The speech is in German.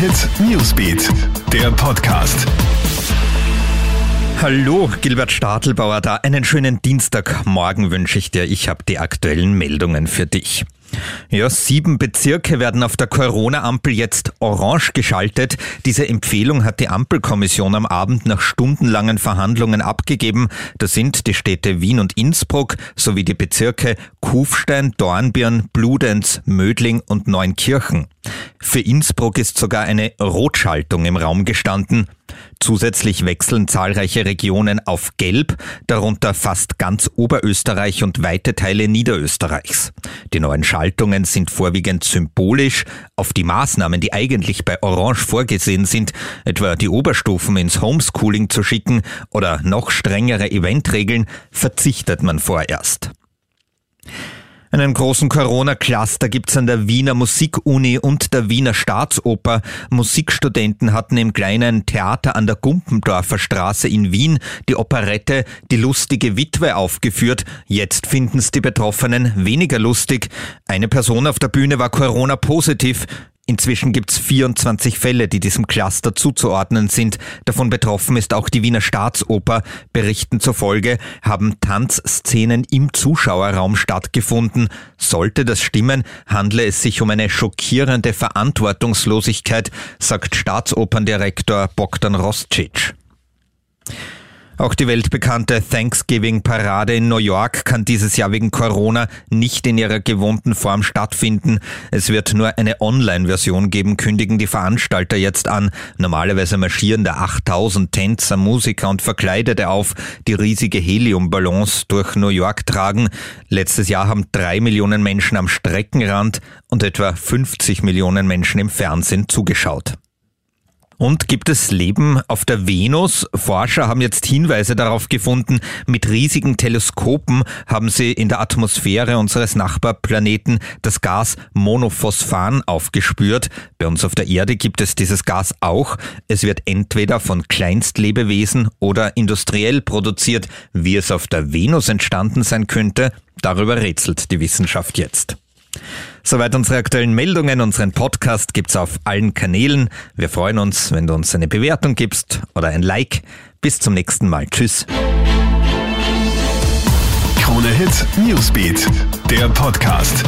Hit Newsbeat, der Podcast. Hallo, Gilbert Stadelbauer da. Einen schönen Dienstagmorgen wünsche ich dir. Ich habe die aktuellen Meldungen für dich. Ja, sieben Bezirke werden auf der Corona-Ampel jetzt orange geschaltet. Diese Empfehlung hat die Ampelkommission am Abend nach stundenlangen Verhandlungen abgegeben. Das sind die Städte Wien und Innsbruck sowie die Bezirke Kufstein, Dornbirn, Bludenz, Mödling und Neunkirchen. Für Innsbruck ist sogar eine Rotschaltung im Raum gestanden. Zusätzlich wechseln zahlreiche Regionen auf Gelb, darunter fast ganz Oberösterreich und weite Teile Niederösterreichs. Die neuen Schaltungen sind vorwiegend symbolisch. Auf die Maßnahmen, die eigentlich bei Orange vorgesehen sind, etwa die Oberstufen ins Homeschooling zu schicken oder noch strengere Eventregeln, verzichtet man vorerst. Einen großen Corona-Cluster gibt's an der Wiener Musikuni und der Wiener Staatsoper. Musikstudenten hatten im kleinen Theater an der Gumpendorfer Straße in Wien die Operette Die lustige Witwe aufgeführt. Jetzt finden's die Betroffenen weniger lustig. Eine Person auf der Bühne war Corona-positiv. Inzwischen gibt es 24 Fälle, die diesem Cluster zuzuordnen sind. Davon betroffen ist auch die Wiener Staatsoper. Berichten zufolge haben Tanzszenen im Zuschauerraum stattgefunden. Sollte das stimmen, handle es sich um eine schockierende Verantwortungslosigkeit, sagt Staatsoperndirektor Bogdan Rostcic. Auch die weltbekannte Thanksgiving-Parade in New York kann dieses Jahr wegen Corona nicht in ihrer gewohnten Form stattfinden. Es wird nur eine Online-Version geben, kündigen die Veranstalter jetzt an. Normalerweise marschieren da 8000 Tänzer, Musiker und Verkleidete auf, die riesige Heliumballons durch New York tragen. Letztes Jahr haben drei Millionen Menschen am Streckenrand und etwa 50 Millionen Menschen im Fernsehen zugeschaut. Und gibt es Leben auf der Venus? Forscher haben jetzt Hinweise darauf gefunden. Mit riesigen Teleskopen haben sie in der Atmosphäre unseres Nachbarplaneten das Gas Monophosphan aufgespürt. Bei uns auf der Erde gibt es dieses Gas auch. Es wird entweder von Kleinstlebewesen oder industriell produziert. Wie es auf der Venus entstanden sein könnte, darüber rätselt die Wissenschaft jetzt. Soweit unsere aktuellen Meldungen. Unseren Podcast gibt's auf allen Kanälen. Wir freuen uns, wenn du uns eine Bewertung gibst oder ein Like. Bis zum nächsten Mal. Tschüss. Krone Hit Newsbeat, der Podcast.